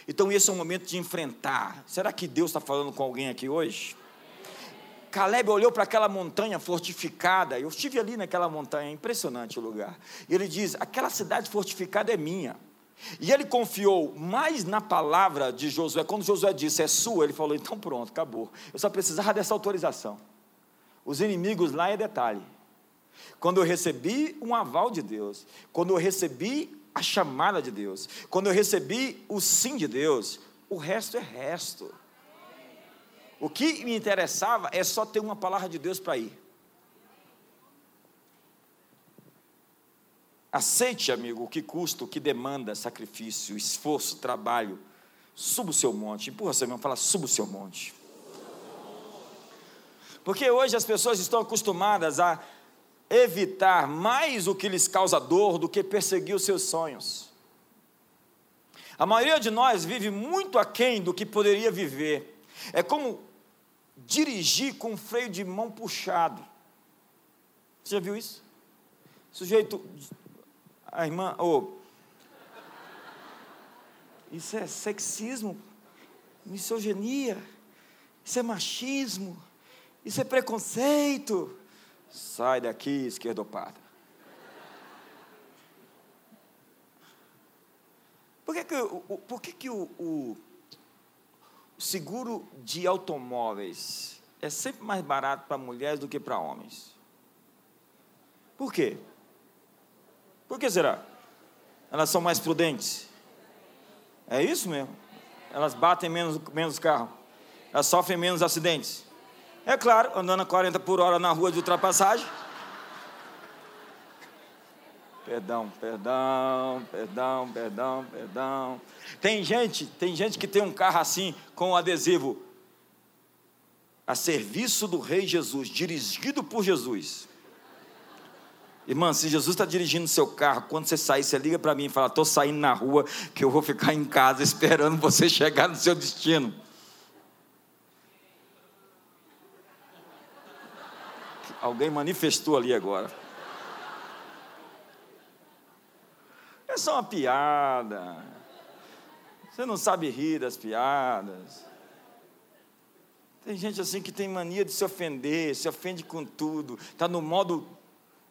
Então, esse é o momento de enfrentar. Será que Deus está falando com alguém aqui hoje? Caleb olhou para aquela montanha fortificada. Eu estive ali naquela montanha, é impressionante o lugar. E ele diz: aquela cidade fortificada é minha. E ele confiou mais na palavra de Josué. Quando Josué disse, é sua, ele falou: então pronto, acabou. Eu só precisava dessa autorização. Os inimigos lá é detalhe. Quando eu recebi um aval de Deus, quando eu recebi a chamada de Deus. Quando eu recebi o sim de Deus, o resto é resto. O que me interessava é só ter uma palavra de Deus para ir. Aceite, amigo, o que custa, o que demanda sacrifício, esforço, trabalho. Suba o seu monte. Empurra seu irmão, fala, suba o seu monte. Porque hoje as pessoas estão acostumadas a evitar mais o que lhes causa dor do que perseguir os seus sonhos. A maioria de nós vive muito aquém do que poderia viver. É como dirigir com freio de mão puxado. Você já viu isso? Sujeito, a irmã, oh, isso é sexismo, misoginia, isso é machismo, isso é preconceito. Sai daqui, esquerdopada. Por que, que, o, por que, que o, o seguro de automóveis é sempre mais barato para mulheres do que para homens? Por quê? Por que será? Elas são mais prudentes. É isso mesmo? Elas batem menos, menos carro. Elas sofrem menos acidentes. É claro, andando a 40 por hora na rua de ultrapassagem. Perdão, perdão, perdão, perdão, perdão. Tem gente, tem gente que tem um carro assim com um adesivo a serviço do Rei Jesus, dirigido por Jesus. Irmã, se Jesus está dirigindo seu carro, quando você sair, você liga para mim e fala: estou saindo na rua, que eu vou ficar em casa esperando você chegar no seu destino. Alguém manifestou ali agora. É só uma piada. Você não sabe rir das piadas. Tem gente assim que tem mania de se ofender, se ofende com tudo. Está no modo.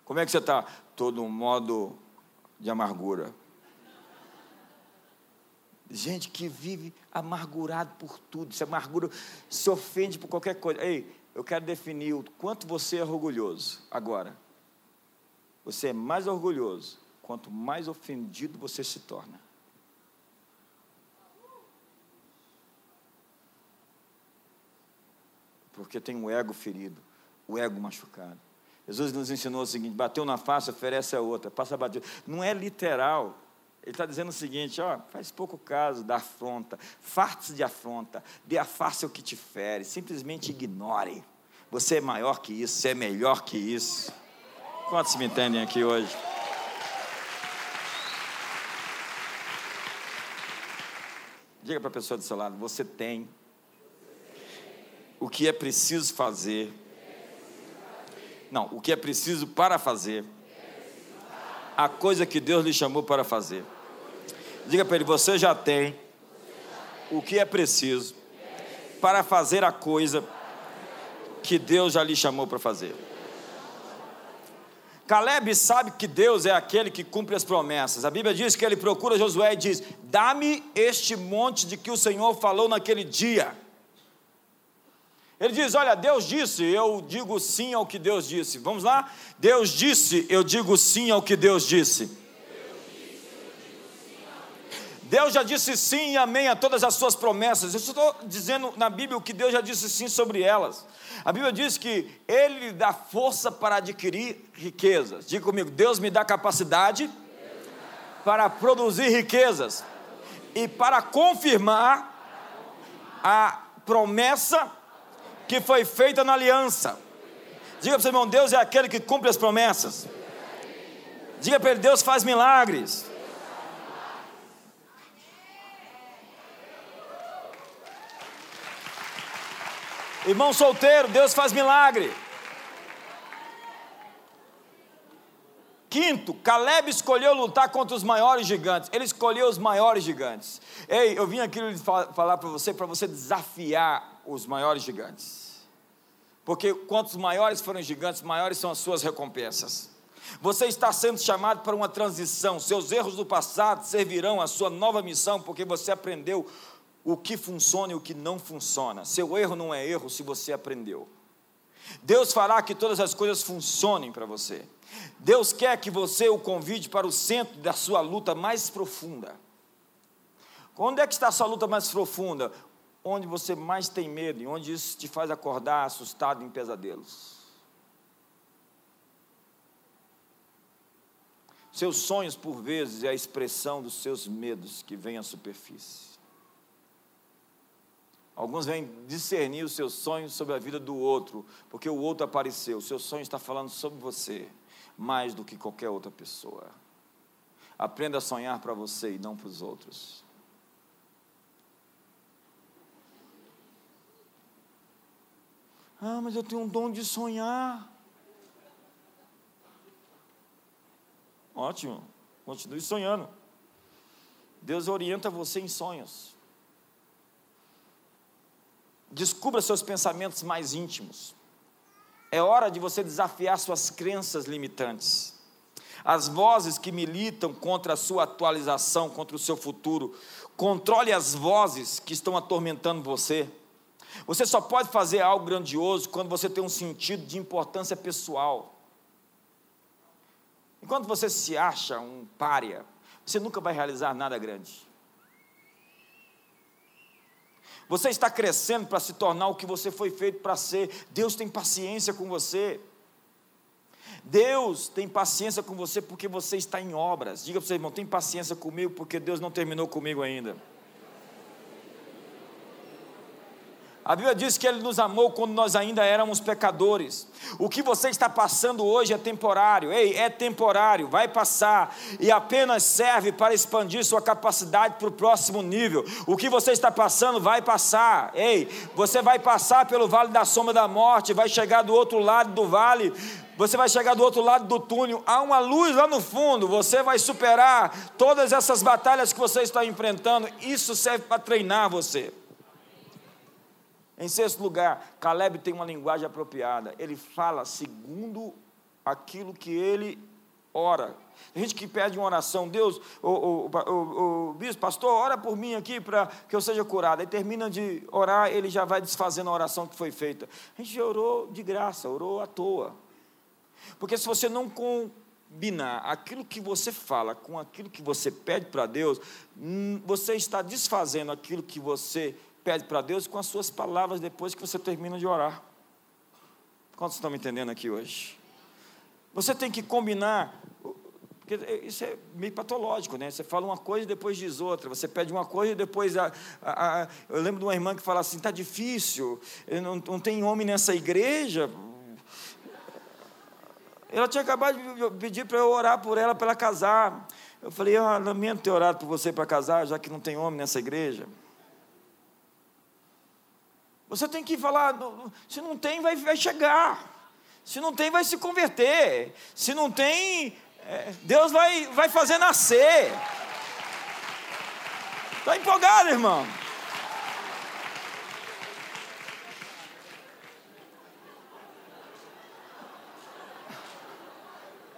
Como é que você está? Estou no modo de amargura. Gente que vive amargurado por tudo, se amargura, se ofende por qualquer coisa. Ei, eu quero definir o quanto você é orgulhoso agora. Você é mais orgulhoso quanto mais ofendido você se torna. Porque tem o ego ferido, o ego machucado. Jesus nos ensinou o seguinte: bateu na face, oferece a outra, passa a bater. Não é literal. Ele está dizendo o seguinte: ó, faz pouco caso da afronta, farte de afronta, dê a face ao que te fere, simplesmente ignore. Você é maior que isso, você é melhor que isso. Quantos me entendem aqui hoje? Diga para a pessoa do seu lado: você tem o que é preciso fazer. Não, o que é preciso para fazer. A coisa que Deus lhe chamou para fazer. Diga para ele: você já tem o que é preciso para fazer a coisa que Deus já lhe chamou para fazer. Caleb sabe que Deus é aquele que cumpre as promessas. A Bíblia diz que ele procura Josué e diz: Dá-me este monte de que o Senhor falou naquele dia. Ele diz: Olha, Deus disse, eu digo sim ao que Deus disse. Vamos lá? Deus disse, eu digo sim ao que Deus disse. Deus já disse sim e amém a todas as suas promessas. Eu estou dizendo na Bíblia o que Deus já disse sim sobre elas. A Bíblia diz que Ele dá força para adquirir riquezas. Diga comigo, Deus me dá capacidade para produzir riquezas e para confirmar a promessa que foi feita na aliança. Diga para o seu irmão, Deus é aquele que cumpre as promessas. Diga para ele, Deus faz milagres. Irmão solteiro, Deus faz milagre. Quinto, Caleb escolheu lutar contra os maiores gigantes. Ele escolheu os maiores gigantes. Ei, eu vim aqui falar para você, para você desafiar os maiores gigantes. Porque quantos maiores forem gigantes, maiores são as suas recompensas. Você está sendo chamado para uma transição. Seus erros do passado servirão à sua nova missão, porque você aprendeu o que funciona e o que não funciona. Seu erro não é erro se você aprendeu. Deus fará que todas as coisas funcionem para você. Deus quer que você o convide para o centro da sua luta mais profunda. Onde é que está a sua luta mais profunda? Onde você mais tem medo e onde isso te faz acordar assustado em pesadelos. Seus sonhos, por vezes, é a expressão dos seus medos que vêm à superfície. Alguns vêm discernir os seus sonhos sobre a vida do outro, porque o outro apareceu. O seu sonho está falando sobre você, mais do que qualquer outra pessoa. Aprenda a sonhar para você e não para os outros. Ah, mas eu tenho um dom de sonhar. Ótimo, continue sonhando. Deus orienta você em sonhos. Descubra seus pensamentos mais íntimos. É hora de você desafiar suas crenças limitantes. As vozes que militam contra a sua atualização, contra o seu futuro. Controle as vozes que estão atormentando você. Você só pode fazer algo grandioso quando você tem um sentido de importância pessoal. Enquanto você se acha um pária, você nunca vai realizar nada grande. Você está crescendo para se tornar o que você foi feito para ser. Deus tem paciência com você. Deus tem paciência com você porque você está em obras. Diga para o seu irmão: tem paciência comigo porque Deus não terminou comigo ainda. A Bíblia diz que Ele nos amou quando nós ainda éramos pecadores. O que você está passando hoje é temporário, ei, é temporário, vai passar e apenas serve para expandir sua capacidade para o próximo nível. O que você está passando vai passar, ei, você vai passar pelo vale da sombra da morte, vai chegar do outro lado do vale você vai chegar do outro lado do túnel, há uma luz lá no fundo, você vai superar todas essas batalhas que você está enfrentando. Isso serve para treinar você. Em sexto lugar, Caleb tem uma linguagem apropriada. Ele fala segundo aquilo que ele ora. Tem gente que pede uma oração, Deus, o, o, o, o bispo, pastor, ora por mim aqui para que eu seja curado. Aí termina de orar, ele já vai desfazendo a oração que foi feita. A gente orou de graça, orou à toa. Porque se você não combinar aquilo que você fala com aquilo que você pede para Deus, hum, você está desfazendo aquilo que você pede para Deus com as suas palavras depois que você termina de orar. Quantos estão me entendendo aqui hoje? Você tem que combinar, porque isso é meio patológico, né? Você fala uma coisa e depois diz outra. Você pede uma coisa e depois. A, a, a eu lembro de uma irmã que fala assim: está difícil, não, não tem homem nessa igreja. Ela tinha acabado de pedir para eu orar por ela, para ela casar. Eu falei: ah, lamento ter orado por você para casar, já que não tem homem nessa igreja. Você tem que falar, se não tem, vai, vai chegar. Se não tem, vai se converter. Se não tem, é, Deus vai, vai fazer nascer. Está empolgado, irmão?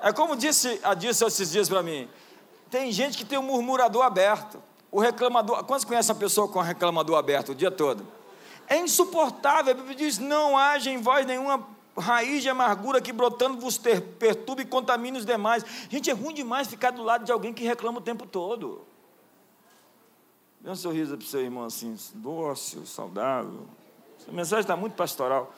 É como disse a disse esses dias para mim. Tem gente que tem um murmurador aberto. O reclamador. Quantos conhecem a pessoa com reclamador aberto o dia todo? É insuportável. A Bíblia diz: não haja em vós nenhuma raiz de amargura que brotando vos perturbe e contamine os demais. Gente, é ruim demais ficar do lado de alguém que reclama o tempo todo. Dê um sorriso para o seu irmão assim, dócil, saudável. Essa mensagem está muito pastoral.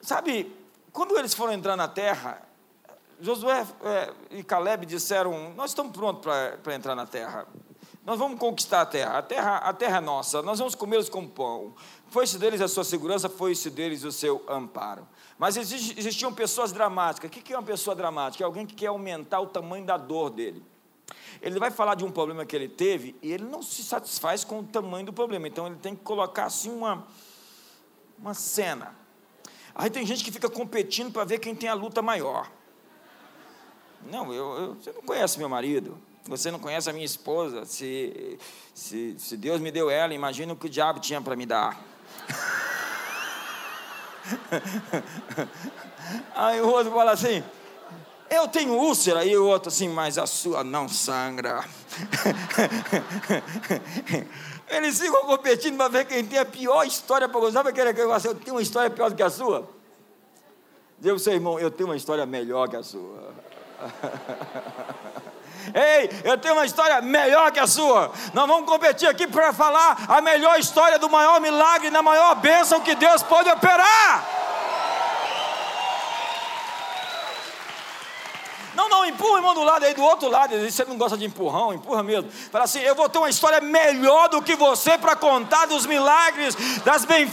Sabe, quando eles foram entrar na terra, Josué é, e Caleb disseram: Nós estamos prontos para entrar na terra. Nós vamos conquistar a terra. A terra, a terra é nossa. Nós vamos comê-los como pão. Foi-se deles a sua segurança, foi-se deles o seu amparo. Mas existiam pessoas dramáticas. O que é uma pessoa dramática? É alguém que quer aumentar o tamanho da dor dele. Ele vai falar de um problema que ele teve e ele não se satisfaz com o tamanho do problema. Então ele tem que colocar assim uma, uma cena. Aí tem gente que fica competindo para ver quem tem a luta maior. Não, eu, eu, você não conhece meu marido. Você não conhece a minha esposa. Se, se, se Deus me deu ela, imagina o que o diabo tinha para me dar. Aí o outro fala assim: Eu tenho úlcera. E o outro assim, mas a sua não sangra. Eles ficam competindo para ver quem tem a pior história para gostar. Sabe aquele negócio? Eu tenho uma história pior do que a sua? Diga para o seu irmão: Eu tenho uma história melhor que a sua. Ei, eu tenho uma história melhor que a sua. Nós vamos competir aqui para falar a melhor história do maior milagre, na maior bênção que Deus pode operar. irmão, empurra o irmão do lado aí, do outro lado. Você não gosta de empurrão, empurra mesmo. Fala assim: eu vou ter uma história melhor do que você para contar dos milagres, das bem,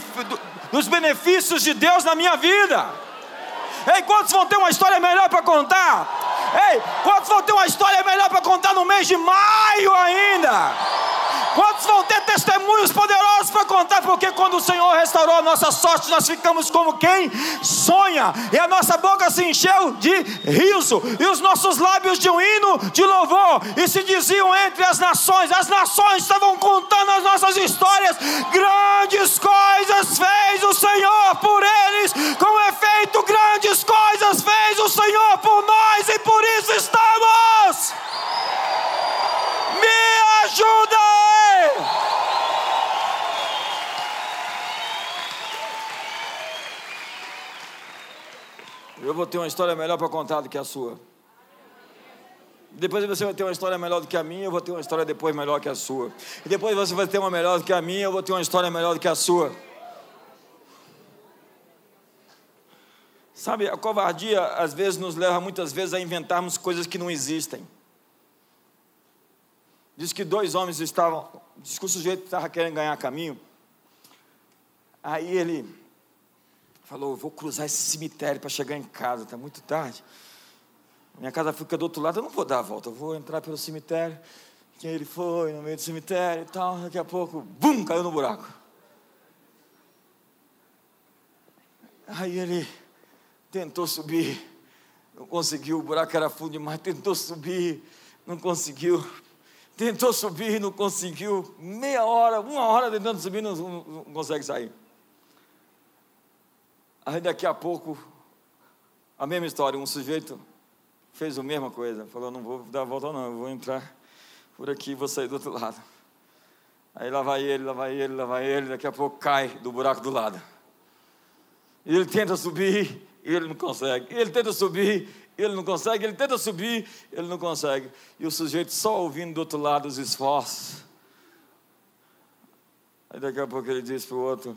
dos benefícios de Deus na minha vida. Ei, quantos vão ter uma história melhor para contar? Ei, quantos vão ter uma história melhor para contar no mês de maio ainda? Quantos vão ter testemunhos poderosos para contar? Porque quando o Senhor restaurou a nossa sorte, nós ficamos como quem sonha, e a nossa boca se encheu de riso, e os nossos lábios de um hino de louvor, e se diziam entre as nações, as nações estavam contando as nossas histórias, grandes coisas fez o Senhor por eles, com efeito, grandes coisas fez o Senhor por nós, e por isso estamos. Me ajuda! Eu vou ter uma história melhor para contar do que a sua. Depois você vai ter uma história melhor do que a minha, eu vou ter uma história depois melhor que a sua. E depois você vai ter uma melhor do que a minha, eu vou ter uma história melhor do que a sua. Sabe, a covardia às vezes nos leva muitas vezes a inventarmos coisas que não existem. Diz que dois homens estavam, diz que o sujeito estava querendo ganhar caminho. Aí ele falou: Vou cruzar esse cemitério para chegar em casa, está muito tarde. Minha casa fica do outro lado, eu não vou dar a volta, eu vou entrar pelo cemitério. Quem ele foi, no meio do cemitério e tal. Daqui a pouco, bum, caiu no buraco. Aí ele tentou subir, não conseguiu, o buraco era fundo demais, tentou subir, não conseguiu. Tentou subir, não conseguiu. Meia hora, uma hora tentando subir, não, não, consegue sair. Aí daqui a pouco, a mesma história, um sujeito fez a mesma coisa, falou, não vou dar a volta não, eu vou entrar por aqui, vou sair do outro lado. Aí lá vai ele, lá vai ele, lá vai ele, daqui a pouco cai do buraco do lado. E ele tenta subir, e ele não consegue. Ele tenta subir, ele não consegue, ele tenta subir, ele não consegue. E o sujeito só ouvindo do outro lado os esforços. Aí daqui a pouco ele diz para o outro: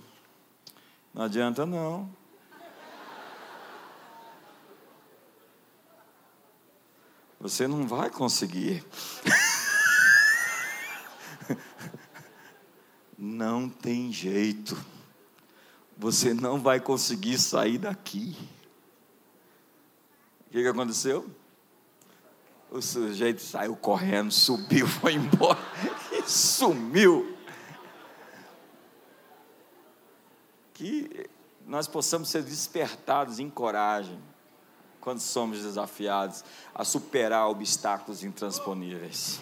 Não adianta não. Você não vai conseguir. não tem jeito. Você não vai conseguir sair daqui. O que, que aconteceu? O sujeito saiu correndo, subiu, foi embora e sumiu. Que nós possamos ser despertados em coragem quando somos desafiados a superar obstáculos intransponíveis.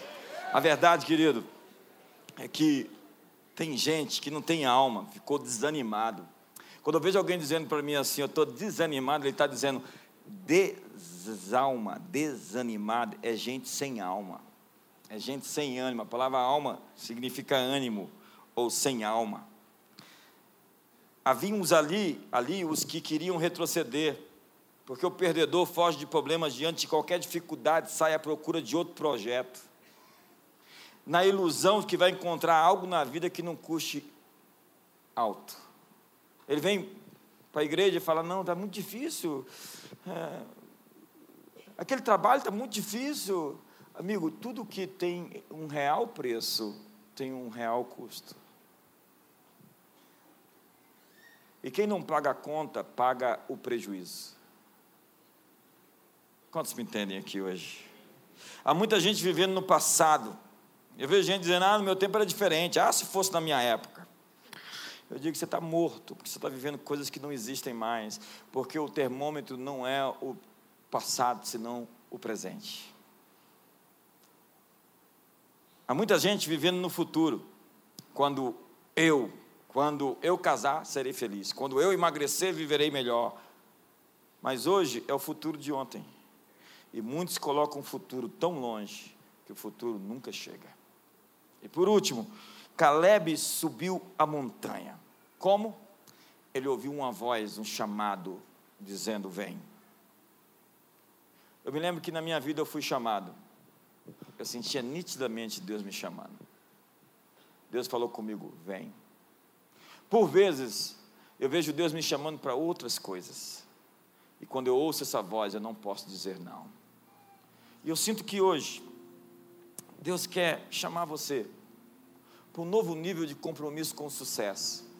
A verdade, querido, é que tem gente que não tem alma, ficou desanimado. Quando eu vejo alguém dizendo para mim assim, eu estou desanimado, ele está dizendo desalma, desanimado, é gente sem alma, é gente sem ânimo. A palavra alma significa ânimo ou sem alma. Havíamos ali, ali os que queriam retroceder, porque o perdedor foge de problemas diante de qualquer dificuldade, sai à procura de outro projeto. Na ilusão que vai encontrar algo na vida que não custe alto. Ele vem para a igreja e fala: Não, está muito difícil. É, aquele trabalho está muito difícil. Amigo, tudo que tem um real preço tem um real custo. E quem não paga a conta, paga o prejuízo. Quantos me entendem aqui hoje? Há muita gente vivendo no passado. Eu vejo gente dizendo, ah, no meu tempo era diferente. Ah, se fosse na minha época. Eu digo que você está morto, porque você está vivendo coisas que não existem mais. Porque o termômetro não é o passado, senão o presente. Há muita gente vivendo no futuro. Quando eu, quando eu casar, serei feliz. Quando eu emagrecer, viverei melhor. Mas hoje é o futuro de ontem. E muitos colocam um futuro tão longe que o futuro nunca chega. E por último, Caleb subiu a montanha. Como? Ele ouviu uma voz, um chamado, dizendo: Vem. Eu me lembro que na minha vida eu fui chamado. Eu sentia nitidamente Deus me chamando. Deus falou comigo: Vem. Por vezes, eu vejo Deus me chamando para outras coisas. E quando eu ouço essa voz, eu não posso dizer não. E eu sinto que hoje, Deus quer chamar você para um novo nível de compromisso com o sucesso.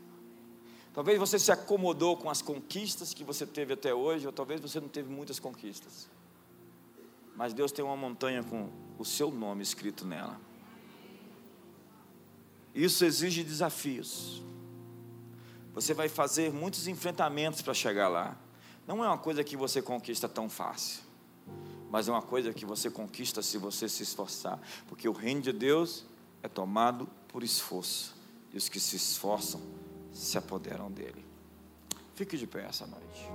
Talvez você se acomodou com as conquistas que você teve até hoje, ou talvez você não teve muitas conquistas. Mas Deus tem uma montanha com o seu nome escrito nela. Isso exige desafios. Você vai fazer muitos enfrentamentos para chegar lá. Não é uma coisa que você conquista tão fácil, mas é uma coisa que você conquista se você se esforçar, porque o reino de Deus é tomado por esforço, e os que se esforçam se apoderam dele. Fique de pé essa noite.